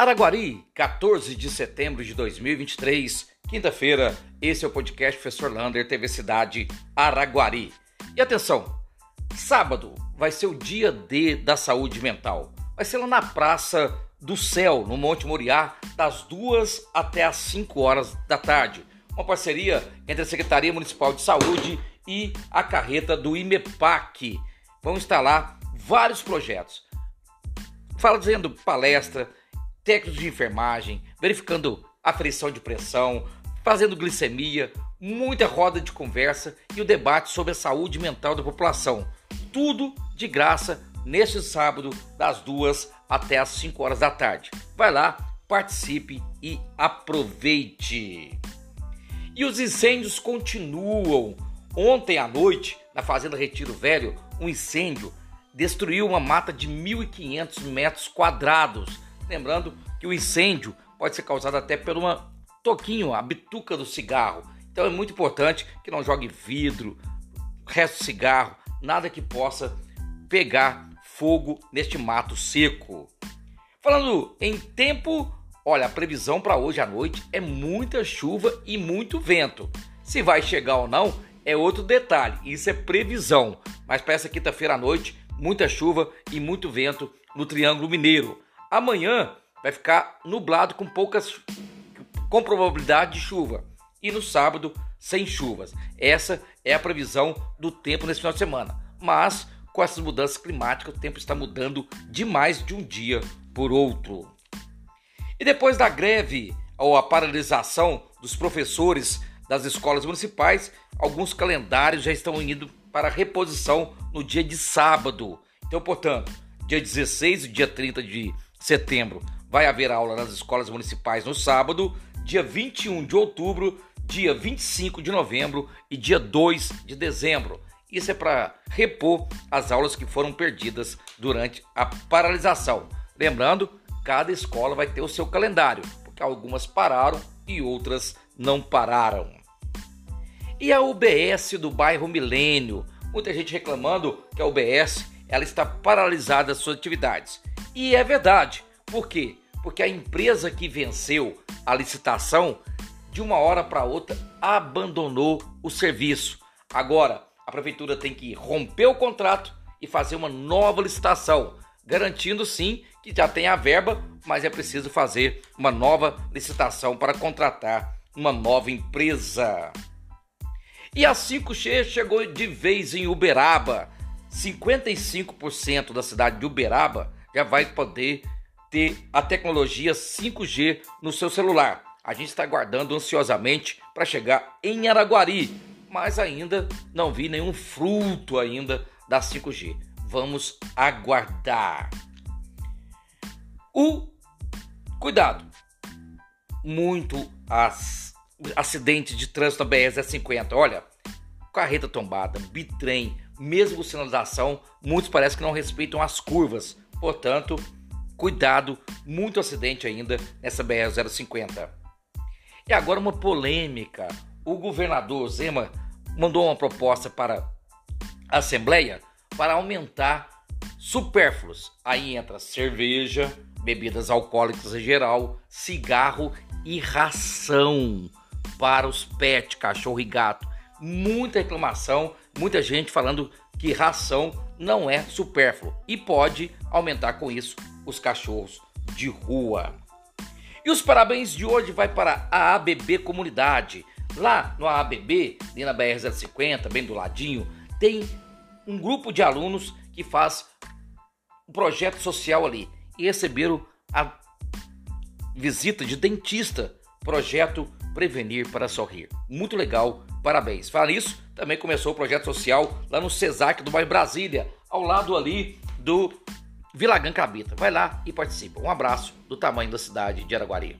Araguari, 14 de setembro de 2023, quinta-feira. Esse é o podcast Professor Lander, TV Cidade Araguari. E atenção, sábado vai ser o dia D da saúde mental. Vai ser lá na Praça do Céu, no Monte Moriá, das 2 até as 5 horas da tarde. Uma parceria entre a Secretaria Municipal de Saúde e a carreta do IMEPAC. Vão instalar vários projetos. Fala dizendo palestra, técnicos de enfermagem, verificando aferição de pressão, fazendo glicemia, muita roda de conversa e o debate sobre a saúde mental da população. Tudo de graça neste sábado, das duas até as 5 horas da tarde. Vai lá, participe e aproveite. E os incêndios continuam. Ontem à noite, na Fazenda Retiro Velho, um incêndio destruiu uma mata de 1.500 metros quadrados Lembrando que o incêndio pode ser causado até por uma toquinho, a bituca do cigarro. Então é muito importante que não jogue vidro, resto de cigarro, nada que possa pegar fogo neste mato seco. Falando em tempo, olha, a previsão para hoje à noite é muita chuva e muito vento. Se vai chegar ou não é outro detalhe, isso é previsão. Mas para essa quinta-feira à noite, muita chuva e muito vento no Triângulo Mineiro. Amanhã vai ficar nublado com poucas com probabilidade de chuva e no sábado sem chuvas. Essa é a previsão do tempo nesse final de semana. Mas com essas mudanças climáticas, o tempo está mudando demais de um dia por outro. E depois da greve ou a paralisação dos professores das escolas municipais, alguns calendários já estão indo para reposição no dia de sábado. Então, portanto, dia 16 e dia 30 de setembro vai haver aula nas escolas municipais no sábado, dia 21 de outubro, dia 25 de novembro e dia 2 de dezembro. Isso é para repor as aulas que foram perdidas durante a paralisação. Lembrando, cada escola vai ter o seu calendário, porque algumas pararam e outras não pararam. E a UBS do bairro Milênio? Muita gente reclamando que a UBS ela está paralisada as suas atividades. E é verdade. Por quê? Porque a empresa que venceu a licitação, de uma hora para outra, abandonou o serviço. Agora, a prefeitura tem que romper o contrato e fazer uma nova licitação, garantindo sim que já tem a verba, mas é preciso fazer uma nova licitação para contratar uma nova empresa. E a 5G chegou de vez em Uberaba. 55% da cidade de Uberaba já vai poder ter a tecnologia 5G no seu celular. A gente está aguardando ansiosamente para chegar em Araguari, mas ainda não vi nenhum fruto ainda da 5G. Vamos aguardar. O cuidado. Muito as acidentes de trânsito na BR-050. Olha, carreta tombada, bitrem, mesmo sinalização, muitos parecem que não respeitam as curvas. Portanto, cuidado, muito acidente ainda nessa BR-050. E agora uma polêmica. O governador Zema mandou uma proposta para a Assembleia para aumentar supérfluos. Aí entra cerveja, bebidas alcoólicas em geral, cigarro e ração para os pets, cachorro e gato. Muita reclamação, muita gente falando que ração não é supérfluo e pode aumentar com isso os cachorros de rua. E os parabéns de hoje vai para a ABB Comunidade. Lá no ABB, ali na BR-050, bem do ladinho, tem um grupo de alunos que faz um projeto social ali e receberam a visita de dentista, projeto Prevenir para Sorrir. Muito legal, parabéns. Fala nisso, também começou o projeto social lá no CESAC do bairro Brasília, ao lado ali do Vilagã Cabita. Vai lá e participa. Um abraço do tamanho da cidade de Araguari.